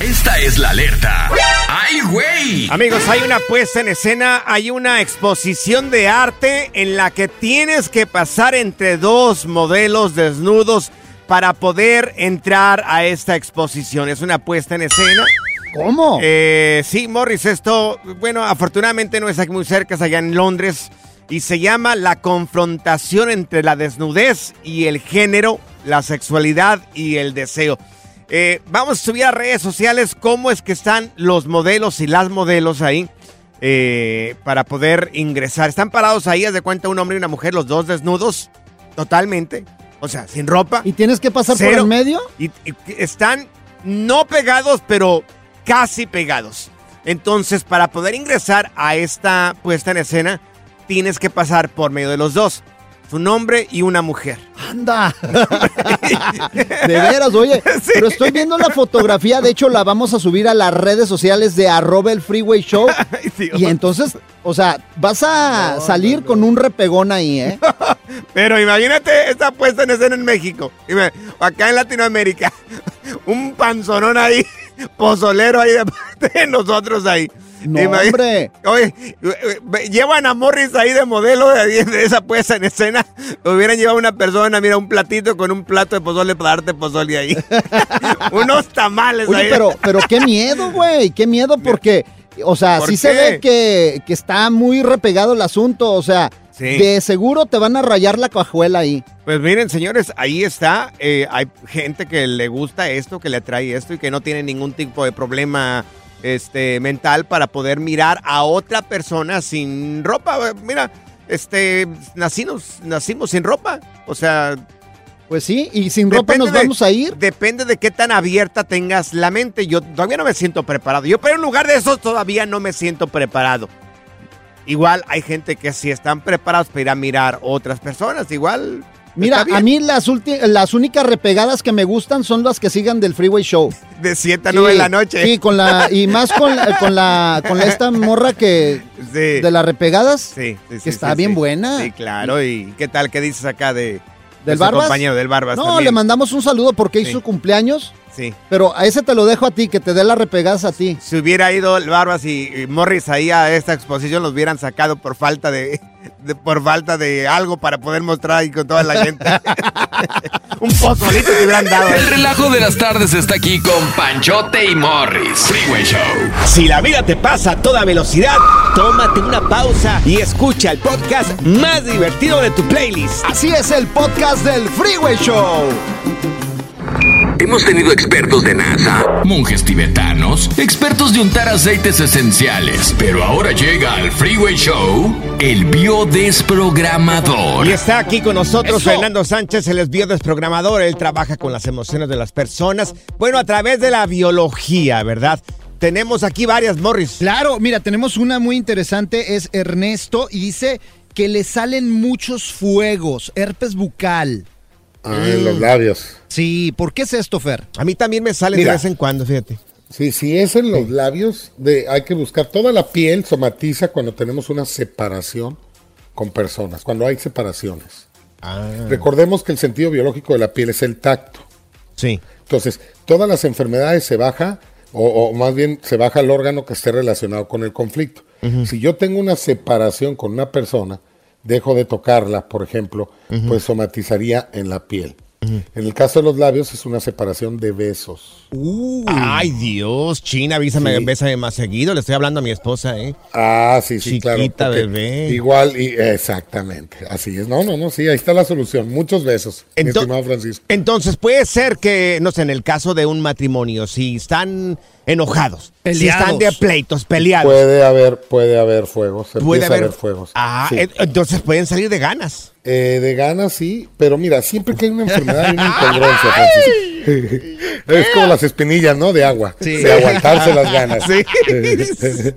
Esta es la alerta. ¡Ay, güey! Amigos, hay una puesta en escena, hay una exposición de arte en la que tienes que pasar entre dos modelos desnudos para poder entrar a esta exposición. Es una puesta en escena. ¿Cómo? Eh, sí, Morris, esto, bueno, afortunadamente no es aquí muy cerca, es allá en Londres. Y se llama La confrontación entre la desnudez y el género, la sexualidad y el deseo. Eh, vamos a subir a redes sociales cómo es que están los modelos y las modelos ahí eh, para poder ingresar. Están parados ahí, haz de cuenta un hombre y una mujer, los dos desnudos, totalmente. O sea, sin ropa. ¿Y tienes que pasar por el medio? Y, y están no pegados, pero casi pegados. Entonces, para poder ingresar a esta puesta en escena, tienes que pasar por medio de los dos. Un hombre y una mujer. Anda. de veras, oye. Sí. Pero estoy viendo la fotografía. De hecho, la vamos a subir a las redes sociales de arroba el freeway show. Ay. Y entonces, o sea, vas a salir con un repegón ahí, ¿eh? Pero imagínate esta puesta en escena en México. Acá en Latinoamérica. Un panzonón ahí. Pozolero ahí de parte de nosotros ahí. No, hombre. Oye, llevan a Morris ahí de modelo de, de esa puesta en escena. Hubieran llevado una persona, mira, un platito con un plato de pozole para darte pozole ahí. Unos tamales Oye, ahí. pero, pero qué miedo, güey. Qué miedo porque, o sea, ¿Por sí se ve que, que está muy repegado el asunto. O sea, Sí. de seguro te van a rayar la cajuela ahí. Pues miren, señores, ahí está. Eh, hay gente que le gusta esto, que le atrae esto y que no tiene ningún tipo de problema este, mental para poder mirar a otra persona sin ropa. Mira, este, nacimos, nacimos sin ropa. O sea, Pues sí, y sin ropa nos de- vamos a ir. depende de qué tan abierta tengas la mente. Yo todavía no me siento preparado. Yo, pero en lugar de eso, todavía no me siento preparado. Igual hay gente que sí están preparados para ir a mirar otras personas. Igual. Mira, a mí las, las únicas repegadas que me gustan son las que sigan del Freeway Show. De 7 a 9 de la noche. Sí, con la, y más con, la- con la, con la- esta morra que, Sí. de las repegadas, Sí, sí, que está bien buena. Sí, claro. ¿Y qué tal? ¿Qué dices acá de, de ¿Del su Barbas? compañero del Barbas? No, también? le mandamos un saludo porque hizo cumpleaños, Sí. pero a ese te lo dejo a ti, que te dé las repegadas a ti. Si hubiera ido el Barbas y, y Morris ahí a esta exposición, los hubieran sacado por falta de, de- por falta de algo para poder mostrar ahí con toda la gente. Un pozolito te hubieran dado. El relajo de las tardes está aquí con Panchote y Morris. Freeway Show. Si la vida te pasa a toda velocidad, tómate una pausa y escucha el podcast más divertido de tu playlist. Así es el podcast del Freeway Show. Hemos tenido expertos de NASA, monjes tibetanos, expertos de untar aceites esenciales, pero ahora llega al Freeway Show el biodesprogramador. Y está aquí con nosotros Fernando Sánchez, él es biodesprogramador, él trabaja con las emociones de las personas, bueno, a través de la biología, ¿verdad? Tenemos aquí varias, Morris. Claro, mira, tenemos una muy interesante, es Ernesto, y dice que le salen muchos fuegos, herpes bucal. Ah, en los labios. Sí, ¿por qué es esto, Fer? A mí también me sale Mira. de vez en cuando, fíjate. Sí, si es en los labios, de, hay que buscar. Toda la piel somatiza cuando tenemos una separación con personas, cuando hay separaciones. Ah, Recordemos que el sentido biológico de la piel es el tacto. sí. Entonces, todas las enfermedades se baja, o, o más bien se baja el órgano que esté relacionado con el conflicto. Si yo tengo una separación con una persona, dejo de tocarla, por ejemplo, pues somatizaría en la piel. En el caso de los labios es una separación de besos. Ay, Dios, China, avísame, Sí. bésame más seguido. Le estoy hablando a mi esposa, ¿eh? Ah, sí, sí, claro. Chiquita, porque bebé. Igual, y, exactamente. Así es. No, no, no, sí, ahí está la solución. Muchos besos, mi Ento- estimado Francisco. Entonces, puede ser que, no sé, en el caso de un matrimonio, si están enojados, si están de pleitos, peleados, Puede haber, puede haber fuegos. Puede haber, a haber fuegos. Ah, Sí. entonces pueden salir de ganas. Eh, de ganas sí, pero mira, siempre que hay una enfermedad hay una incongruencia, Francisco. es como las espinillas, ¿no? De agua. De aguantarse las ganas. Sí.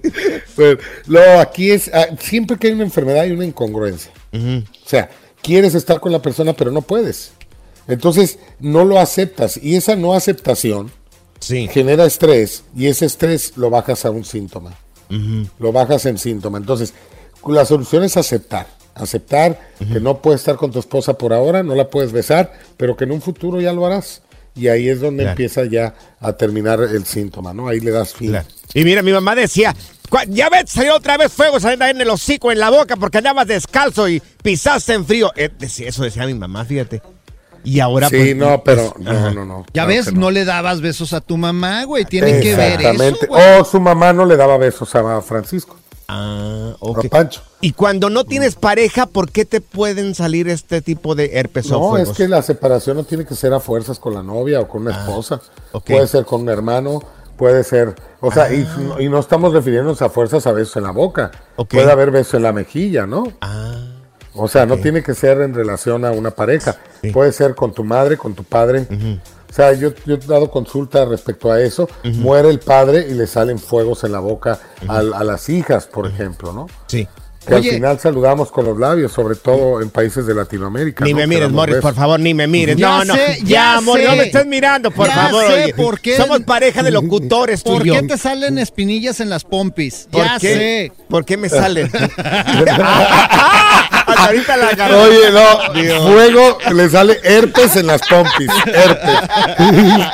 Pues, no, aquí es, ah, siempre que hay una enfermedad hay una incongruencia. O sea, quieres estar con la persona, pero no puedes. Entonces, no lo aceptas. Y esa no aceptación Sí. genera estrés y ese estrés lo bajas a un síntoma. Lo bajas en síntoma. Entonces, la solución es aceptar. Aceptar que no puedes estar con tu esposa por ahora, no la puedes besar, pero que en un futuro ya lo harás. Y ahí es donde Claro. empieza ya a terminar el síntoma, ¿no? Ahí le das fin. Claro. Y mira, mi mamá decía, "Cua- ya ves, salió otra vez fuego saliendo en el hocico, en la boca, porque andabas descalzo y pisaste en frío. Eh, decía- eso decía mi mamá, fíjate. Y ahora Sí, pues, no, pero pues, no, no, no. Ya claro ves, que no. le dabas besos a tu mamá, güey. Tiene que ver eso, Exactamente. O su mamá no le daba besos a Francisco, Ah, ok. Pancho. Y cuando no tienes pareja, ¿por qué te pueden salir este tipo de herpes No, es que la separación no tiene que ser a fuerzas con la novia o con una esposa. Ah, ok. Puede ser con un hermano, puede ser, o sea, y, Ah. y no estamos refiriéndonos a fuerzas a besos en la boca. Puede haber besos en la mejilla, ¿no? Ah, O sea, no tiene que ser en relación a una pareja. Sí. Puede ser con tu madre, con tu padre. Sea, yo, yo he dado consulta respecto a eso. Muere el padre y le salen fuegos en la boca al- a, las hijas, por ejemplo, ¿no? sí. Que Oye. al final saludamos con los labios, sobre todo en países de Latinoamérica. Ni ¿no? me mires, Morris, besos. por favor, ni me mires. Ya no, no. sé, ya, ya Morris, sé. no me estés mirando, por Ya favor. sé oye. por qué. Somos pareja de locutores, tú ¿Por y yo. qué te salen espinillas en las pompis? ¿Por Ya qué? sé. ¿Por qué me salen? Ahorita la agarré. Oye, no, fuego le sale herpes en las pompis. Herpes.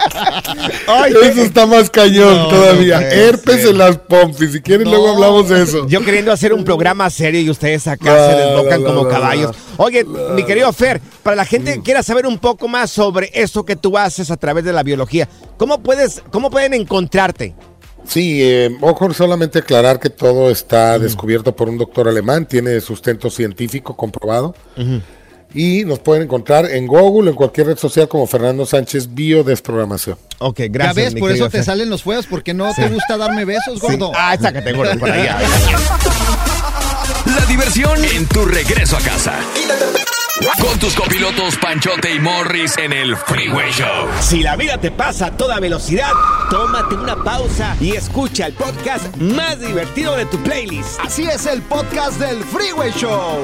Ay, Eso está más cañón No, todavía. no herpes ser. en las pompis. Si quieren, luego hablamos de eso. Yo queriendo hacer un programa serio y ustedes acá se desbocan como caballos. Oye, mi querido Fer, para la gente que quiera saber un poco más sobre eso que tú haces a través de la biología, ¿cómo puedes, cómo pueden encontrarte? Sí, eh, ojo, solamente aclarar que todo está descubierto por un doctor alemán, tiene sustento científico comprobado. Y nos pueden encontrar en Google, en cualquier red social como Fernando Sánchez Biodesprogramación. Ok, Ya gracias. ves, mi por eso te Fer. salen los fuegos, porque no te gusta darme besos, gordo. Ah, sácate, gordo, por allá. La diversión en tu regreso a casa. Con tus copilotos Panchote y Morris en el Freeway Show. Si la vida te pasa a toda velocidad, tómate una pausa y escucha el podcast más divertido de tu playlist. Así es el podcast del Freeway Show.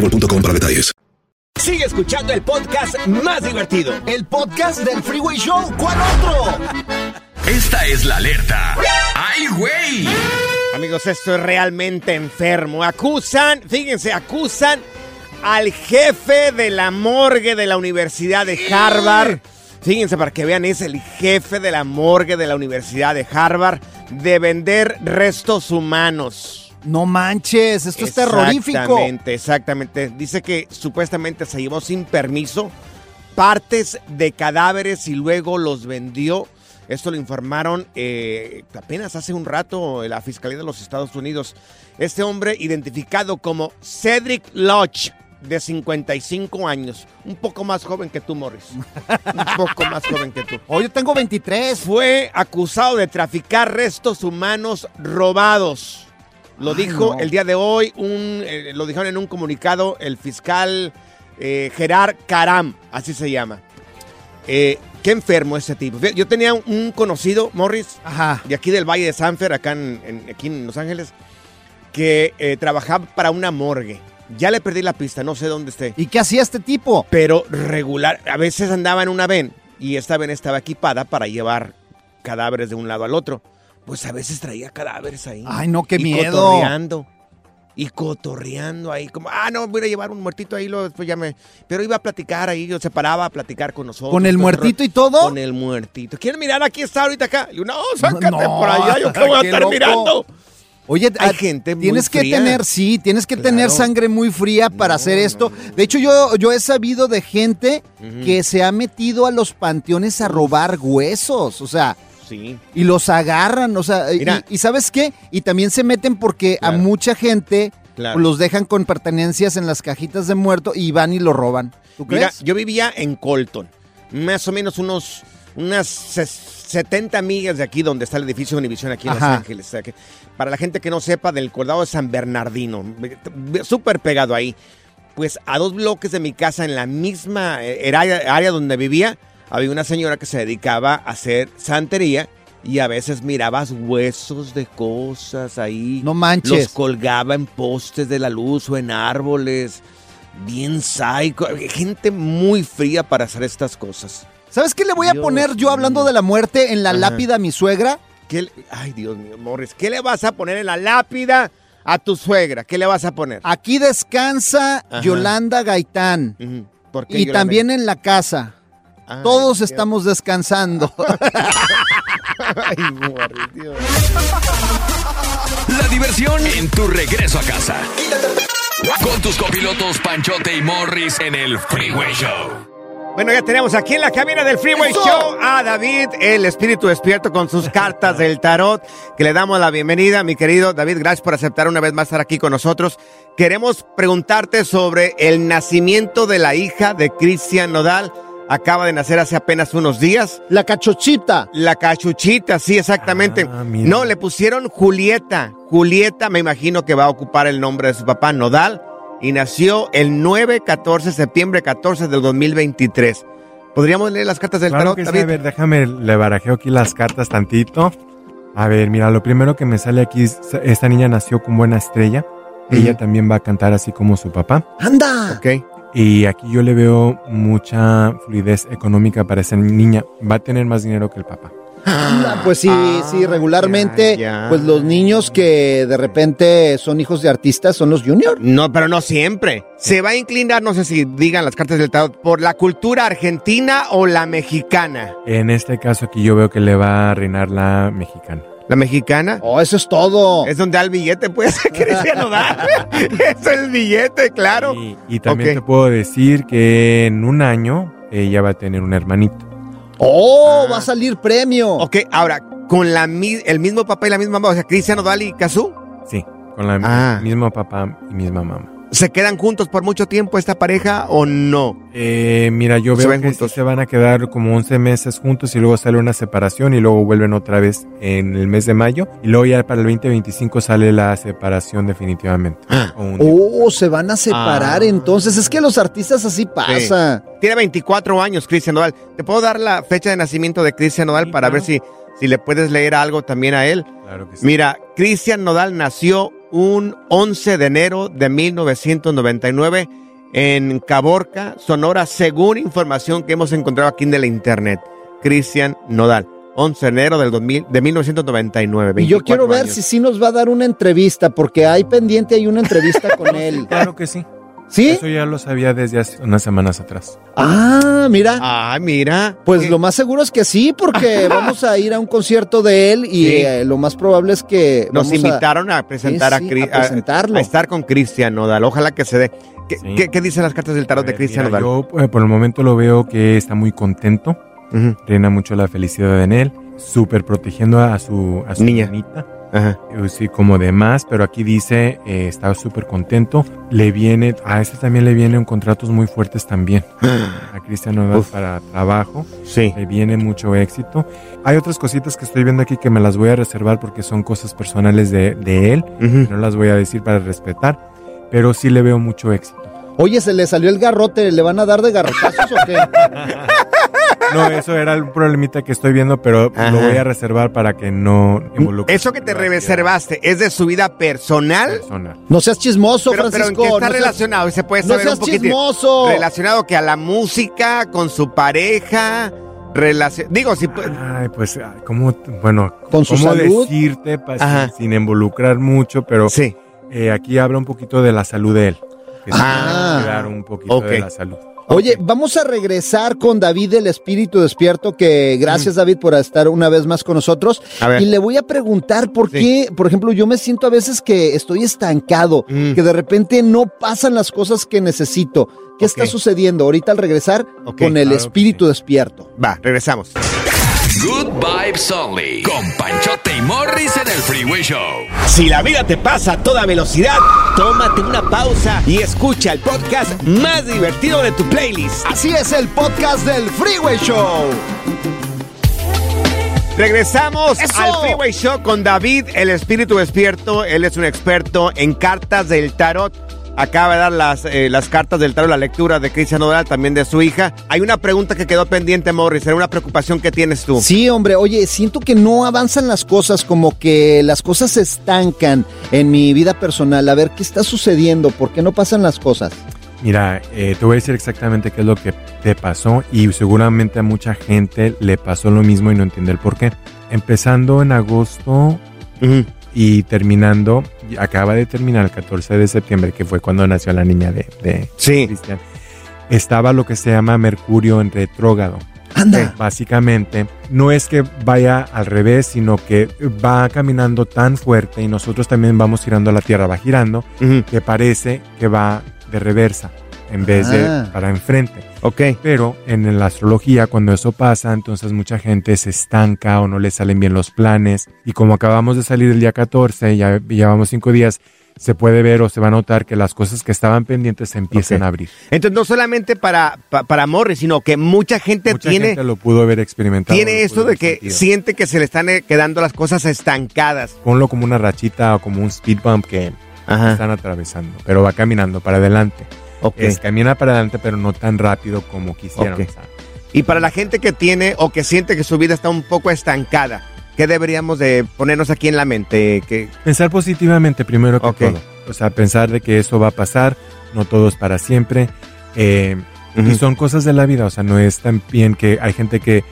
boostmobile.com para detalles. Sigue escuchando el podcast más divertido. El podcast del Freeway Show. ¿Cuál otro? Esta es la alerta. ¡Ay, güey! Amigos, esto es realmente enfermo. Acusan, fíjense, acusan al jefe de la morgue de la Universidad de Harvard. Fíjense para que vean, es el jefe de la morgue de la Universidad de Harvard de vender restos humanos. No manches, esto es terrorífico. Exactamente, exactamente. Dice que supuestamente se llevó sin permiso partes de cadáveres y luego los vendió. Esto lo informaron eh, apenas hace un rato la Fiscalía de los Estados Unidos. Este hombre identificado como Cedric Lodge, de 55 años, un poco más joven que tú, Morris. Un poco más joven que tú. Hoy yo tengo 23. Fue acusado de traficar restos humanos robados. Lo Ay, dijo no. el día de hoy, un, eh, lo dijeron en un comunicado el fiscal eh, Gerard Caram, así se llama. Eh, qué enfermo ese tipo. Yo tenía un, conocido, Morris, de aquí del Valle de Sanfer, acá en, en- aquí en Los Ángeles, que eh, trabajaba para una morgue. Ya le perdí la pista, no sé dónde esté. ¿Y qué hacía este tipo? Pero regular, a veces andaba en una ven y esta ven estaba equipada para llevar cadáveres de un lado al otro. Pues a veces traía cadáveres ahí. Ay, no, qué y miedo. Cotorreando. Y cotorreando ahí, como, ah, no, voy a llevar un muertito ahí, luego después ya me... Pero iba a platicar ahí, yo se paraba a platicar con nosotros. ¿Con el muertito y todo? Con el muertito. ¿Quieren mirar? Aquí está ahorita acá. Y yo, no, sácate No, por allá, yo qué voy a qué estar loco. mirando. Oye, Hay ah, gente muy tienes que fría. tener, sí, tienes que Claro. tener sangre muy fría para hacer esto. De hecho, yo, yo he sabido de gente que se ha metido a los panteones a robar huesos, o sea, Sí. y los agarran, o sea, y- ¿sabes qué? Y también se meten porque a mucha gente Claro. los dejan con pertenencias en las cajitas de muerto y van y lo roban. ¿Tú Mira, crees? yo vivía en Colton, más o menos unos unas ses- 70 millas de aquí donde está el edificio de Univision aquí en Los Ajá. Ángeles. Para la gente que no sepa, del condado de San Bernardino, súper pegado ahí. Pues a dos bloques de mi casa, en la misma eh, área, área donde vivía, había una señora que se dedicaba a hacer santería y a veces mirabas huesos de cosas ahí. No manches. Los colgaba en postes de la luz o en árboles. Bien psycho. Gente muy fría para hacer estas cosas. ¿Sabes qué le voy a Dios poner yo hablando de la muerte en la Ajá. lápida a mi suegra? ¿Qué le- Ay, Dios mío, Morris. ¿Qué le vas a poner en la lápida a tu suegra? ¿Qué le vas a poner? Aquí descansa Ajá. Yolanda Gaitán. Ujú. ¿Por qué, Y Yolanda? también en la casa. Ay, Todos Dios. estamos descansando. Ay, Dios. La diversión en tu regreso a casa. Con tus copilotos Panchote y Morris en el Freeway Show. Bueno, ya tenemos aquí en la cabina del Freeway ¡Eso! Show a David, el espíritu despierto con sus cartas del tarot, que le damos la bienvenida, mi querido David. Gracias por aceptar una vez más estar aquí con nosotros. Queremos preguntarte sobre el nacimiento de la hija de Cristian Nodal. Acaba de nacer hace apenas unos días. La cachochita. La cachuchita, sí, exactamente. Ah, no, le pusieron Julieta. Julieta, me imagino que va a ocupar el nombre de su papá, Nodal. Y nació el 9, 14, septiembre 14 del 2023. ¿Podríamos leer las cartas del Claro tarot, que sí, David? a ver, déjame, le barajeo aquí las cartas tantito. A ver, mira, lo primero que me sale aquí, es, esta niña nació con buena estrella. Ella también va a cantar así como su papá. ¡Anda! Ok. Y aquí yo le veo mucha fluidez económica para esa niña. Va a tener más dinero que el papá. Anda, Pues sí, sí, regularmente, Ah, ya, ya. pues los niños que de repente son hijos de artistas son los junior. No, pero no siempre. Se va a inclinar, no sé si digan las cartas del tarot, por la cultura argentina o la mexicana. En este caso aquí yo veo que le va a reinar la mexicana. ¿La mexicana? Oh, eso es todo. Es donde da el billete, pues, Cristian Nodal. es el billete, claro. Y, y también te puedo decir que en un año ella va a tener un hermanito. ¡Oh! Va a salir premio. Ok, ahora, con la, mi- el mismo papá y la misma mamá, o sea, Cristian Nodal y Kazú, Sí, con la Ah. mismo papá y misma mamá. ¿Se quedan juntos por mucho tiempo esta pareja o no? Eh, mira, yo veo que sí juntos. se van a quedar como 11 meses juntos y luego sale una separación y luego vuelven otra vez en el mes de mayo y luego ya para el 2025 sale la separación definitivamente. O un- Oh, se van a separar Ah. entonces. Es que los artistas así pasa. Tiene 24 años, Cristian Nodal. ¿Te puedo dar la fecha de nacimiento de Cristian Nodal para ver si, si le puedes leer algo también a él? Claro que sí. Mira, Cristian Nodal nació un 11 de enero de 1999 en Caborca, Sonora, según información que hemos encontrado aquí en el internet. Cristian Nodal, 11 de enero del 2000, de 1999. Y yo 24 quiero ver años. si sí nos va a dar una entrevista, porque hay pendiente, hay una entrevista con él. Claro que sí. ¿Sí? Eso ya lo sabía desde hace unas semanas atrás. Ah, mira. Ah, mira. Pues lo más seguro es que sí, porque vamos a ir a un concierto de él y Sí. eh, lo más probable es que Nos a- invitaron a, presentar Sí, a, sí, a presentarlo. a estar con Cristian Nodal. Ojalá que se dé. ¿Qué, Sí. qué- qué dicen las cartas del tarot de Eh, Cristian Nodal? Yo eh, por el momento lo veo que está muy contento. Reina mucho la felicidad en él. Súper protegiendo a su, a su Niña. niñita. Ajá. Sí, como demás, pero aquí dice, eh, está súper contento. Le viene, a este también le vienen contratos muy fuertes también. A Cristian Nodal para trabajo. Sí. Le viene mucho éxito. Hay otras cositas que estoy viendo aquí que me las voy a reservar porque son cosas personales de, de él. No las voy a decir para respetar, pero sí le veo mucho éxito. Oye, se le salió el garrote, ¿le van a dar de garrotazos o qué? No, eso era un problemita que estoy viendo, pero Ajá. lo voy a reservar para que no involucre. Eso que te reservaste, ¿es de su vida personal? Personal. No seas chismoso, Pero, pero ¿en Francisco. qué está no seas- relacionado? ¿Y se puede no saber seas un chismoso. Relacionado que a la música, con su pareja, relación... Digo, si... Ay, pues, ¿cómo, bueno, Con su cómo salud. decirte pa- Ajá. sin, sin involucrar mucho, pero Sí. eh, aquí habla un poquito de la salud de él. Que Ah. un poquito Ok. de la salud. Oye, vamos a regresar con David el Espíritu Despierto, que gracias David por estar una vez más con nosotros. A ver. Y le voy a preguntar por Sí. qué, por ejemplo, yo me siento a veces que estoy estancado, Mm. que de repente no pasan las cosas que necesito. ¿Qué está sucediendo ahorita al regresar con el claro Espíritu Despierto? Va, regresamos. Good Vibes Only. Con Panchote y Morris en el Freeway Show. Si la vida te pasa a toda velocidad, tómate una pausa y escucha el podcast más divertido de tu playlist. Así es el podcast del Freeway Show. Regresamos ¡Eso! al Freeway Show con David, el espíritu despierto. Él es un experto en cartas del tarot. Acaba de dar las, eh, las cartas del tarot, la lectura de Cristian Nodal, también de su hija. Hay una pregunta que quedó pendiente, Morris. Era una preocupación que tienes tú. Sí, hombre, oye, siento que no avanzan las cosas, como que las cosas se estancan en mi vida personal. A ver, ¿qué está sucediendo? ¿Por qué no pasan las cosas? Mira, eh, te voy a decir exactamente qué es lo que te pasó y seguramente a mucha gente le pasó lo mismo y no entiende el por qué. Empezando en agosto. Y terminando, acaba de terminar el 14 de septiembre, que fue cuando nació la niña de, de Sí. Cristian, estaba lo que se llama Mercurio en retrógrado. Anda. Básicamente, no es que vaya al revés, sino que va caminando tan fuerte y nosotros también vamos girando la Tierra, va girando, que parece que va de reversa en vez Ah. de para enfrente. Ok. Pero en la astrología, cuando eso pasa, entonces mucha gente se estanca o no le salen bien los planes. Y como acabamos de salir el día 14, ya llevamos cinco días, se puede ver o se va a notar que las cosas que estaban pendientes se empiezan a abrir. Entonces, no solamente para, pa- para Morris, sino que mucha gente Mucha tiene, gente lo pudo haber experimentado. tiene pudo de que sentido. siente que se le están eh, quedando las cosas estancadas. Ponlo como una rachita o como un speed bump que Ajá. están atravesando, pero va caminando para adelante. Ok. Es, camina para adelante, pero no tan rápido como quisieran. Ok. Y para la gente que tiene o que siente que su vida está un poco estancada, ¿qué deberíamos de ponernos aquí en la mente? Que, Pensar positivamente primero que todo. O sea, pensar de que eso va a pasar, no todo es para siempre. eh. Y son cosas de la vida, o sea, no es tan bien que hay gente que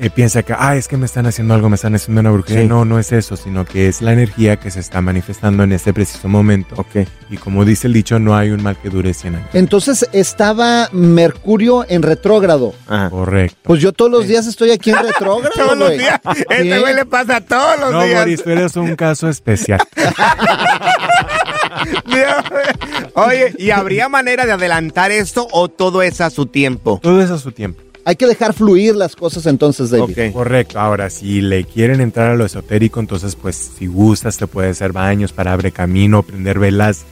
eh, piensa que, ah, es que me están haciendo algo, me están haciendo una brujería. Sí. No, no es eso, sino que es la energía que se está manifestando en este preciso momento. ok. Y como dice el dicho, no hay un mal que dure 100 años. Entonces estaba Mercurio en retrógrado. Ajá. Correcto. Pues yo todos los días estoy aquí en retrógrado. Todos los días. Este güey le pasa todos los No, días. Boris, tú eres un caso especial. Dios, Oye, ¿y habría manera de adelantar esto o todo es a su tiempo? Todo es a su tiempo. Hay que dejar fluir las cosas entonces, David. Correcto. Ahora, si le quieren entrar a lo esotérico, entonces, pues, si gustas, te puede hacer baños para abrir camino, prender velas.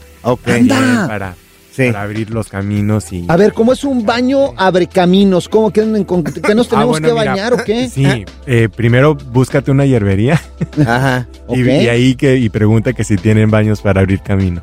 Anda. Para, para abrir los caminos y... A ver, ¿cómo es un baño abre caminos? ¿Cómo con- que nos tenemos Ah, bueno, que mira, bañar o qué? Sí, eh, primero búscate una hierbería. Ajá. Y, ok. y ahí que y pregunta que si tienen baños para abrir camino.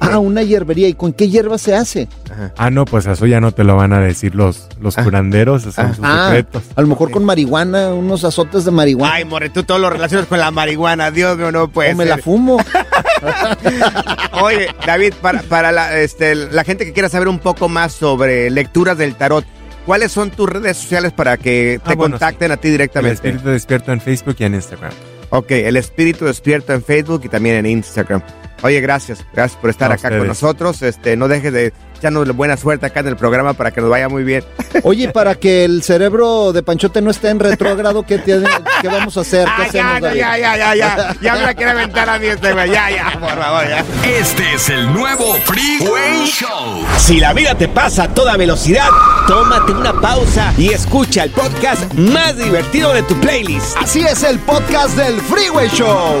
Ah, una hierbería. ¿Y con qué hierba se hace? Ah, no, pues eso ya no te lo van a decir los, los curanderos, esos son sus Ah, secretos. a lo mejor con marihuana, unos azotes de marihuana. Ay, more, tú todo lo relacionas con la marihuana. Dios mío, no puede o me ser. la fumo. Oye, David, para, para la, este, la gente que quiera saber un poco más sobre lecturas del tarot, ¿cuáles son tus redes sociales para que te Ah, bueno, contacten a ti El directamente? espíritu despierto en Facebook y en Instagram. Ok, el espíritu despierto en Facebook y también en Instagram. Oye, gracias, gracias por estar A acá ustedes. con nosotros. Este, no dejes de echarnos buena suerte acá en el programa para que nos vaya muy bien. Oye, para que el cerebro de Panchote no esté en retrógrado, ¿qué, tiene- qué vamos a hacer? ¿Qué Ah, ya, hacemos, David? ya, ya, ya, ya. Ya me la quiere aventar a mí este güey. Ya, ya, por favor, ya. Este es el nuevo Freeway Show. Si la vida te pasa a toda velocidad, tómate una pausa y escucha el podcast más divertido de tu playlist. Así es el podcast del Freeway Show.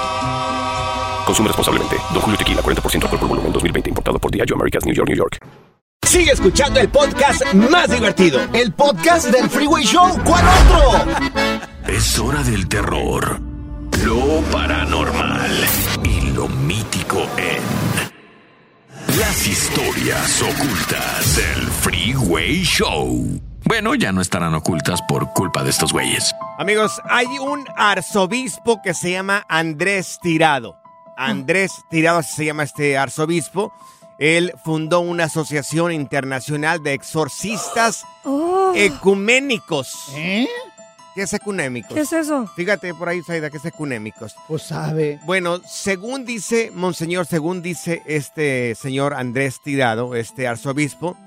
Consume responsablemente. Don Julio Tequila, 40% alcohol por volumen, 2020. Importado por Diageo Americas, New York, New York. Sigue escuchando el podcast más divertido. El podcast del Freeway Show. ¿Cuál otro? Es hora del terror, lo paranormal y lo mítico en las historias ocultas del Freeway Show. Bueno, ya no estarán ocultas por culpa de estos güeyes. Amigos, hay un arzobispo que se llama Andrés Tirado. Andrés Tirado así se llama este arzobispo. Él fundó una asociación internacional de exorcistas ecuménicos. ¿Eh? ¿Qué es ecuménicos? ¿Qué es eso? Fíjate por ahí, Saida, que es ecuménicos. Pues sabe. Bueno, según dice, Monseñor, según dice este señor Andrés Tirado, este arzobispo,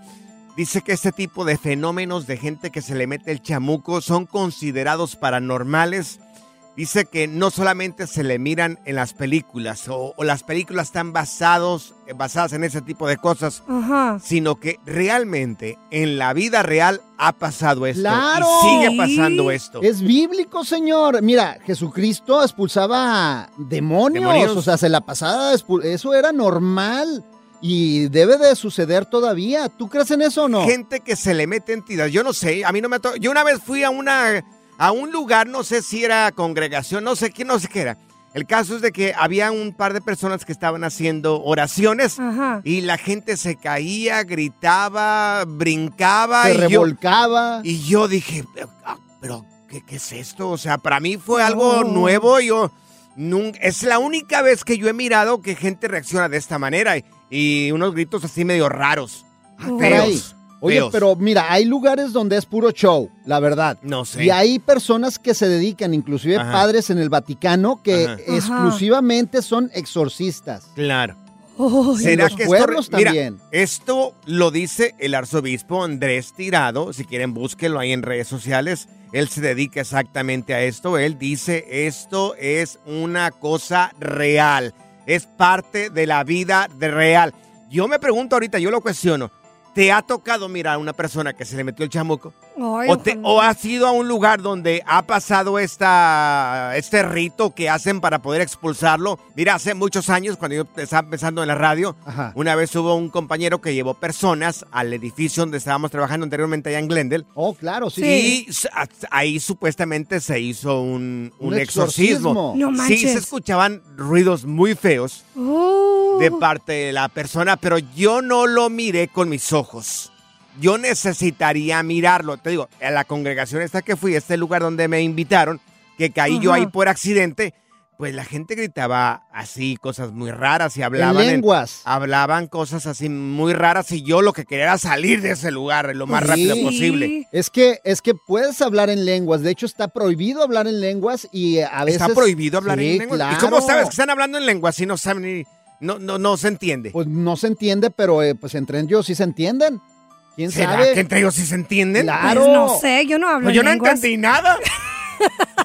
dice que este tipo de fenómenos de gente que se le mete el chamuco son considerados paranormales. Dice que no solamente se le miran en las películas o, o las películas están basados, basadas en ese tipo de cosas, Ajá. sino que realmente en la vida real ha pasado esto ¡Claro! y sigue pasando esto. Es bíblico, señor. Mira, Jesucristo expulsaba demonios. Demonios. O sea, se la pasaba, eso era normal. Y debe de suceder todavía. ¿Tú crees en eso o no? Gente que se le mete entidades. Yo no sé, a mí no me Yo una vez fui a una a un lugar, no sé si era congregación, no sé qué, no sé qué era. El caso es de que había un par de personas que estaban haciendo oraciones y la gente se caía, gritaba, brincaba Se y yo- revolcaba. y yo dije, "Ah, pero ¿qué, qué es esto? O sea, para mí fue algo nuevo. Yo es la única vez que yo he mirado que gente reacciona de esta manera y, y unos gritos así medio raros. Caray. Feos. Oye, feos. pero mira, hay lugares donde es puro show, la verdad. No sé. Y hay personas que se dedican, inclusive Ajá. padres en el Vaticano, que Ajá. exclusivamente son exorcistas. Claro. ¿Será los que pueblos esto, mira, también. esto lo dice el arzobispo Andrés Tirado. Si quieren, búsquenlo ahí en redes sociales. Él se dedica exactamente a esto. Él dice, esto es una cosa real. Es parte de la vida de real. Yo me pregunto ahorita, yo lo cuestiono. ¿Te ha tocado mirar a una persona que se le metió el chamuco? Ay, ¿O, te- o has ido a un lugar donde ha pasado esta, este rito que hacen para poder expulsarlo? Mira, hace muchos años, cuando yo estaba empezando en la radio, Ajá. una vez hubo un compañero que llevó personas al edificio donde estábamos trabajando anteriormente allá en Glendale. Oh, claro, sí. Y ahí supuestamente se hizo un, un Un exorcismo. exorcismo. No sí, se escuchaban ruidos muy feos Uh. de parte de la persona, pero yo no lo miré con mis ojos. Yo necesitaría mirarlo. Te digo, a la congregación esta que fui, este lugar donde me invitaron, que caí yo ahí por accidente, pues la gente gritaba así cosas muy raras y hablaban lenguas. hablaban cosas así muy raras y yo lo que quería era salir de ese lugar lo más rápido posible. Es que, es que puedes hablar en lenguas. De hecho, está prohibido hablar en lenguas y a veces. Está prohibido hablar Sí, en lengua. Claro. ¿Y cómo sabes que están hablando en lengua si no saben ni- no, no, no se entiende? Pues no se entiende, pero eh, pues entre ellos sí se entienden. ¿Quién ¿Será sabe? que entre ellos sí se entienden? Claro. Pues no sé, yo no hablo Pues yo en no lenguas. entendí nada.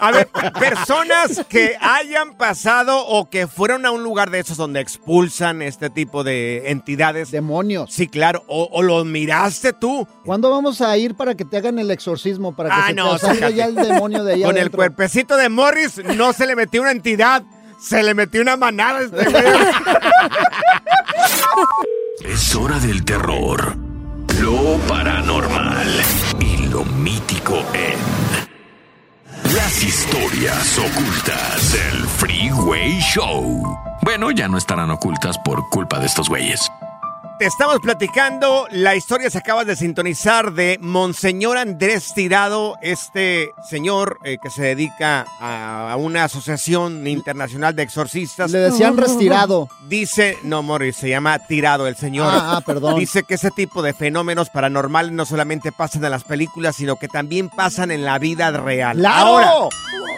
A ver, personas que hayan pasado o que fueron a un lugar de esos donde expulsan este tipo de entidades. Demonios. Sí, claro. O, o lo miraste tú. ¿Cuándo vamos a ir para que te hagan el exorcismo? Para que Ah, se no, te salga ya el demonio de allá Con el cuerpecito de Morris no se le metió una entidad, se le metió una manada a este güey. Es hora del terror, lo paranormal y lo mítico en las historias ocultas del Freeway Show. Bueno, ya no estarán ocultas por culpa de estos güeyes. Te estamos platicando, la historia se acaba de sintonizar de Monseñor Andrés Tirado, este señor eh, que se dedica a, a una asociación internacional de exorcistas. Le decían restirado. Dice, no, Morris, se llama Tirado el señor. Ah, ah, perdón. Dice que ese tipo de fenómenos paranormales no solamente pasan en las películas, sino que también pasan en la vida real. ¡Claro! Ahora,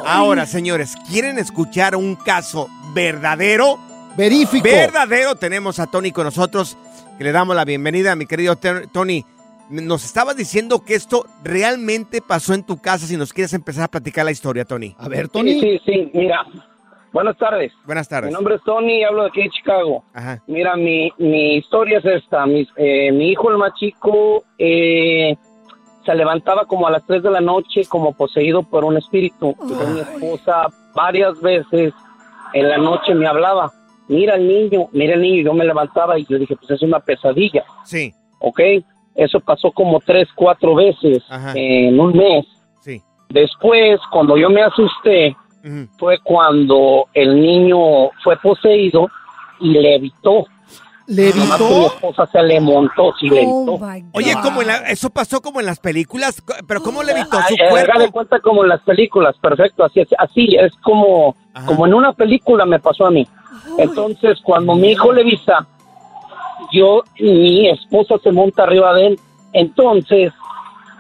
ahora, señores, ¿quieren escuchar un caso verdadero? Verífico. Verdadero. Tenemos a Tony con nosotros, que le damos la bienvenida, mi querido Tony. Nos estabas diciendo que esto realmente pasó en tu casa, si nos quieres empezar a platicar la historia, Tony. A ver, Sí, sí, sí, mira. Buenas tardes. Buenas tardes. Mi nombre es Tony y hablo de aquí de Chicago. Ajá. Mira, mi, mi historia es esta. Mi, eh, mi hijo, el más chico, eh, se levantaba como a las 3 de la noche como poseído por un espíritu. Y con mi esposa varias veces en la noche me hablaba. Mira el niño, mira el niño. Yo me levantaba y yo dije, pues es una pesadilla. Sí. ¿Ok? Eso pasó como tres, cuatro veces Ajá. en un mes. Sí. Después, cuando yo me asusté, fue cuando el niño fue poseído y le evitó. ¿Le Mi esposa se le montó, sí le evitó. Oye, como en la- eso pasó como en las películas, pero ¿cómo le evitó su Ay, cuerpo? haga de cuenta como en las películas, perfecto, así es, así es como, como en una película me pasó a mí. Entonces, cuando mi hijo le visa, yo, mi esposa se monta arriba de él, entonces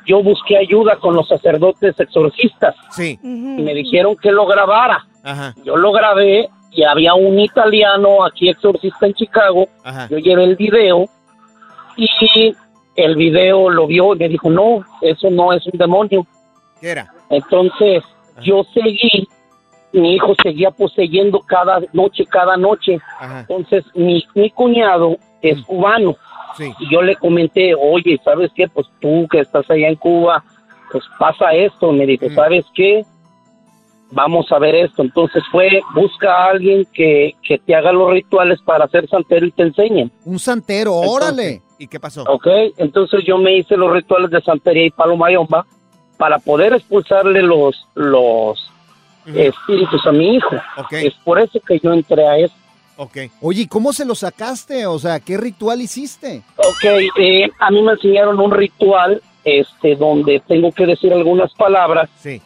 yo busqué ayuda con los sacerdotes exorcistas. Sí. Y me dijeron que lo grabara. Ajá. Yo lo grabé y había un italiano aquí exorcista en Chicago. Ajá. Yo llevé el video y el video lo vio y me dijo, no, eso no es un demonio. ¿Qué era? Entonces yo seguí, mi hijo seguía poseyendo cada noche, cada noche. Ajá. Entonces mi, mi cuñado es cubano. Sí. Y yo le comenté, oye, ¿sabes qué? Pues tú que estás allá en Cuba, pues pasa esto. Me dijo, ¿sabes qué? Vamos a ver esto. Entonces fue, busca a alguien que, que te haga los rituales para hacer santero y te enseñen. Un santero, órale. ¿Y qué pasó? Ok, entonces yo me hice los rituales de santería y palomayomba para poder expulsarle los, los espíritus a mi hijo. Es por eso que yo entré a eso. Ok. Oye, ¿y ¿cómo se lo sacaste? O sea, ¿qué ritual hiciste? Ok, eh, a mí me enseñaron un ritual este, donde tengo que decir algunas palabras Sí.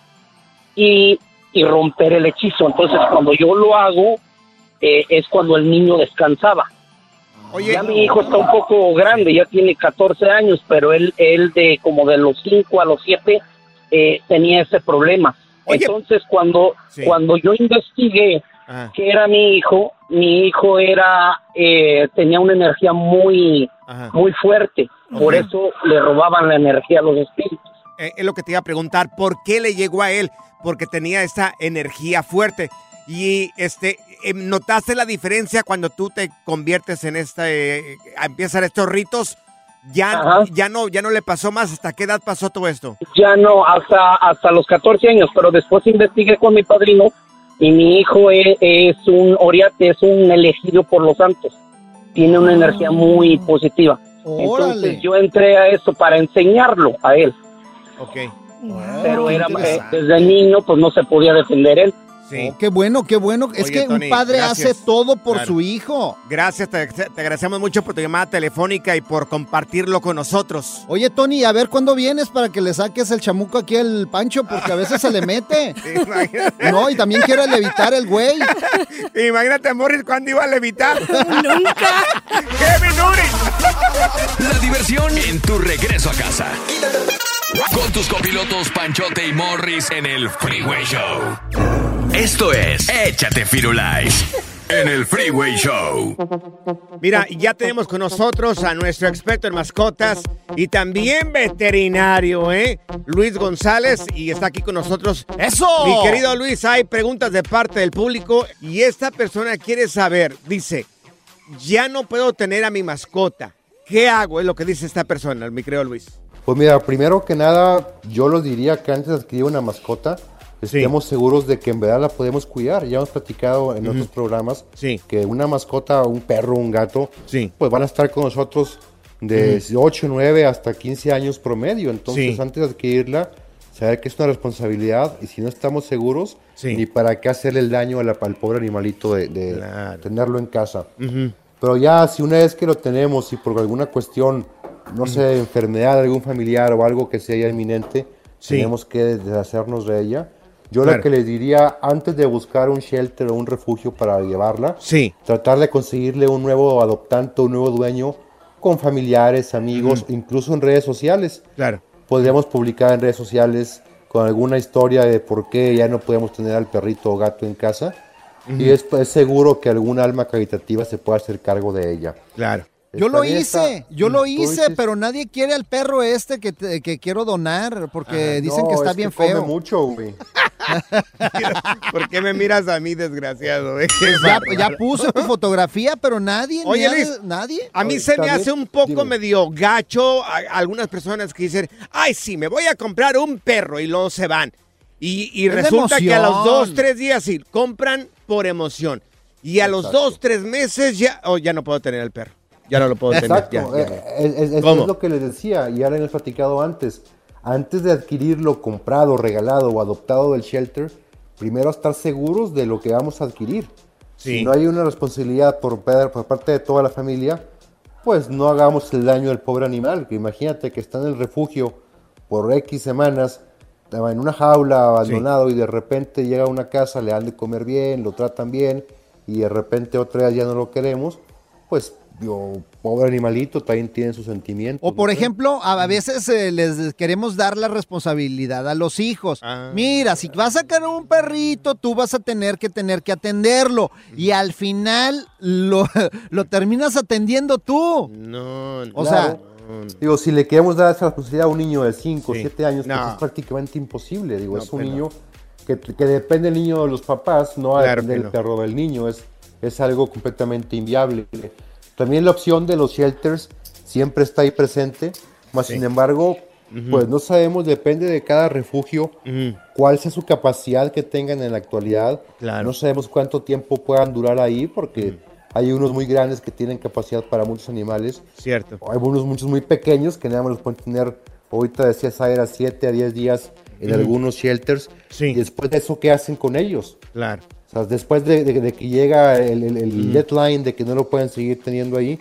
y, y romper el hechizo. Entonces, cuando yo lo hago, eh, es cuando el niño descansaba. Oye, ya mi hijo está un poco grande, ya tiene 14 años, pero él, él de como de los 5 a los 7 eh, tenía ese problema. Entonces, cuando, Sí. cuando yo investigué Ajá. que era mi hijo, mi hijo era eh, tenía una energía muy muy fuerte, por eso le robaban la energía a los espíritus. Eh, es lo que te iba a preguntar, ¿por qué le llegó a él? Porque tenía esa energía fuerte. Y este, eh, ¿notaste la diferencia cuando tú te conviertes en este, eh, a empezar estos ritos? Ya, ya no, ya no le pasó más. ¿Hasta qué edad pasó todo esto? Ya no, hasta, hasta los 14 años, pero después investigué con mi padrino y mi hijo es, es un oriate, es un elegido por los santos. Tiene una energía muy positiva. Entonces yo entré a eso para enseñarlo a él, Ok. pero qué era eh, desde niño pues no se podía defender él. Sí. Oh, qué bueno, qué bueno. es que Tony, un padre gracias. hace todo por Claro. su hijo. Gracias, te, te agradecemos mucho por tu llamada telefónica y por compartirlo con nosotros. Oye, Tony, a ver cuándo vienes para que le saques el chamuco aquí al Pancho, porque a veces se le mete. No, y también quiere levitar el güey. Imagínate, Morris, cuando iba a levitar. Nunca. ¡Kevin Uri! La diversión en tu regreso a casa. Con tus copilotos Panchote y Morris en el Freeway Show. Esto es Échate Firulais en el Freeway Show. Mira, ya tenemos con nosotros a nuestro experto en mascotas y también veterinario, ¿eh? Luis González, y está aquí con nosotros. ¡Eso! Mi querido Luis, hay preguntas de parte del público y esta persona quiere saber, dice, ya no puedo tener a mi mascota. ¿Qué hago? Es lo que dice esta persona, mi querido Luis. Pues mira, primero que nada, yo los diría que antes de adquirir una mascota, estemos seguros de que en verdad la podemos cuidar. Ya hemos platicado en otros programas que una mascota, un perro, un gato, pues van a estar con nosotros de 8, 9 hasta 15 años promedio. Entonces, Sí. antes de adquirirla, saber que es una responsabilidad y si no estamos seguros, ni para qué hacerle el daño a la- al pobre animalito de, de tenerlo en casa. Pero ya, si una vez que lo tenemos y por alguna cuestión, no sé, enfermedad de algún familiar o algo que sea ya inminente, Sí. tenemos que deshacernos de ella. Yo Claro. lo que les diría, antes de buscar un shelter o un refugio para llevarla, Sí. tratar de conseguirle un nuevo adoptante, un nuevo dueño, con familiares, amigos, incluso en redes sociales. Claro. Podríamos publicar en redes sociales con alguna historia de por qué ya no podemos tener al perrito o gato en casa. Y es, es seguro que algún alma caritativa se pueda hacer cargo de ella. Claro. Yo lo hice, esta- yo lo hice, pero nadie quiere al perro este que, te- que quiero donar porque Ah, dicen no, que está es bien come feo. mucho, güey. ¿Por qué me miras a mí, desgraciado? eh? Ya, puse tu fotografía, pero nadie, Oye, nadie, Luis, nadie. A mí se me hace un poco medio gacho a- algunas personas que dicen, ay, sí, me voy a comprar un perro y luego se van. Y, y resulta que a los dos, tres días sí, compran por emoción. Y a los dos, tres meses ya, oh, ya no puedo tener el perro. Ya no lo puedo Exacto, tener. ya, ya, eh, ya. es, es- es ¿Cómo? lo que les decía y ahora hemos platicado antes. Antes de adquirirlo comprado, regalado o adoptado del shelter, primero estar seguros de lo que vamos a adquirir. Sí. Si no hay una responsabilidad por, por parte de toda la familia, pues no hagamos el daño al pobre animal. Que imagínate que está en el refugio por X semanas, en una jaula abandonado y de repente llega a una casa, le dan de comer bien, lo tratan bien y de repente otra vez ya no lo queremos, pues digo, pobre animalito también tiene sus sentimientos. O por ¿no? ejemplo, a a veces eh, les queremos dar la responsabilidad a los hijos. Mira, si vas a sacar un perrito, tú vas a tener que tener que atenderlo. Y al final lo, lo terminas atendiendo tú. No, O sea, Claro. Digo, si le queremos dar esa responsabilidad a un niño de 5 o Sí. 7 años, pues No. es prácticamente imposible. Digo, No, es un pues no. niño que, que depende del niño de los papás, no Claro del no. perro del niño. Es, es algo completamente inviable. También la opción de los shelters siempre está ahí presente, más sin embargo, pues no sabemos, depende de cada refugio, cuál sea su capacidad que tengan en la actualidad. No sabemos cuánto tiempo puedan durar ahí, porque hay unos muy grandes que tienen capacidad para muchos animales. Cierto. Hay unos muchos muy pequeños que nada más los pueden tener, ahorita decía Zaira, 7 a 10 días en algunos shelters. Y después de eso, ¿qué hacen con ellos? Claro. O sea, después de, de- de que llega el, el- el Ujú. deadline de que no lo pueden seguir teniendo ahí,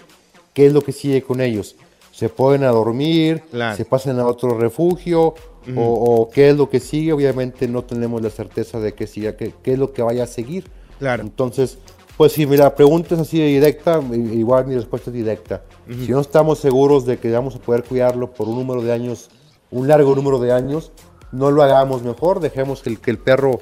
¿qué es lo que sigue con ellos? ¿Se pueden a dormir? Claro. ¿Se pasan a otro refugio? O, o qué es lo que sigue? Obviamente no tenemos la certeza de que siga, qué, qué es lo que vaya a seguir. Claro. Entonces, pues si me la pregunta es así de directa, igual mi respuesta es directa. Si no estamos seguros de que vamos a poder cuidarlo por un número de años, un largo número de años, no lo hagamos mejor, dejemos que el, que el perro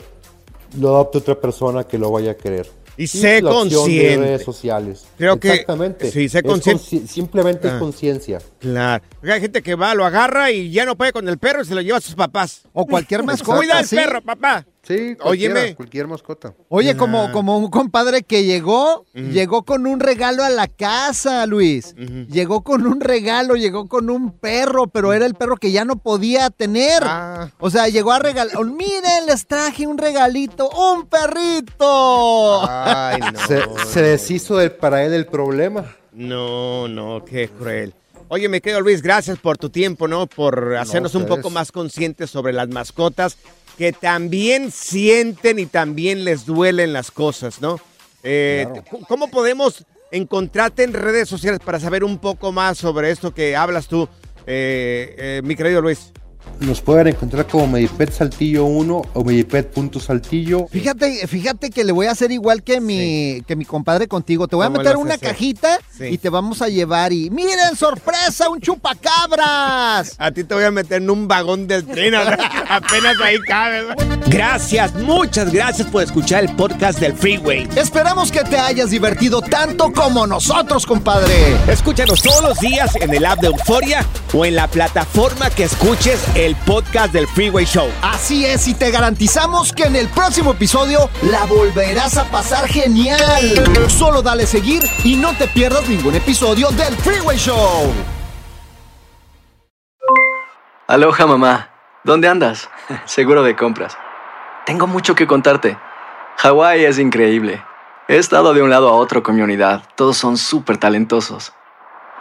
lo adopte otra persona que lo vaya a querer. Y sé la opción de consciente. redes sociales. Creo que- Exactamente. sí, sé consciente. consci- simplemente Ah. es conciencia. Claro. Porque hay gente que va, lo agarra y ya no puede con el perro y se lo lleva a sus papás. O cualquier mascota, Cuida al sí. perro, papá. Sí, Óyeme. cualquier mascota. Oye, como, como un compadre que llegó, llegó con un regalo a la casa, Luis. Llegó con un regalo, llegó con un perro, pero era el perro que ya no podía tener. O sea, llegó a regalar. Miren, les traje un regalito, un perrito. Ay, no. Se, se deshizo para él el problema. No, no, qué cruel. Oye, me quedo Luis, gracias por tu tiempo, ¿no? Por hacernos un poco más conscientes sobre las mascotas que también sienten y también les duelen las cosas, ¿no? Eh, ¿Cómo podemos encontrarte en redes sociales para saber un poco más sobre esto que hablas tú, eh, eh, mi querido Luis? Nos pueden encontrar como Medipet Saltillo 1 o Medipet.saltillo. Fíjate, fíjate que le voy a hacer igual que mi, que mi compadre contigo. Te voy a ¿Cómo meter una cajita Sí. y te vamos a llevar y miren, sorpresa, un chupacabras. A ti te voy a meter en un vagón del tren, apenas ahí cabe. Gracias, muchas gracias por escuchar el podcast del Freeway. Esperamos que te hayas divertido tanto como nosotros, compadre. Escúchanos todos los días en el app de Euforia o en la plataforma que escuches el podcast del Freeway Show. Así es, y te garantizamos que en el próximo episodio la volverás a pasar genial. Solo dale seguir y no te pierdas ningún episodio del Freeway Show. Aloha mamá, ¿dónde andas? Seguro de compras. Tengo mucho que contarte. Hawái es increíble. He estado de un lado a otro con mi unidad. Todos son súper talentosos.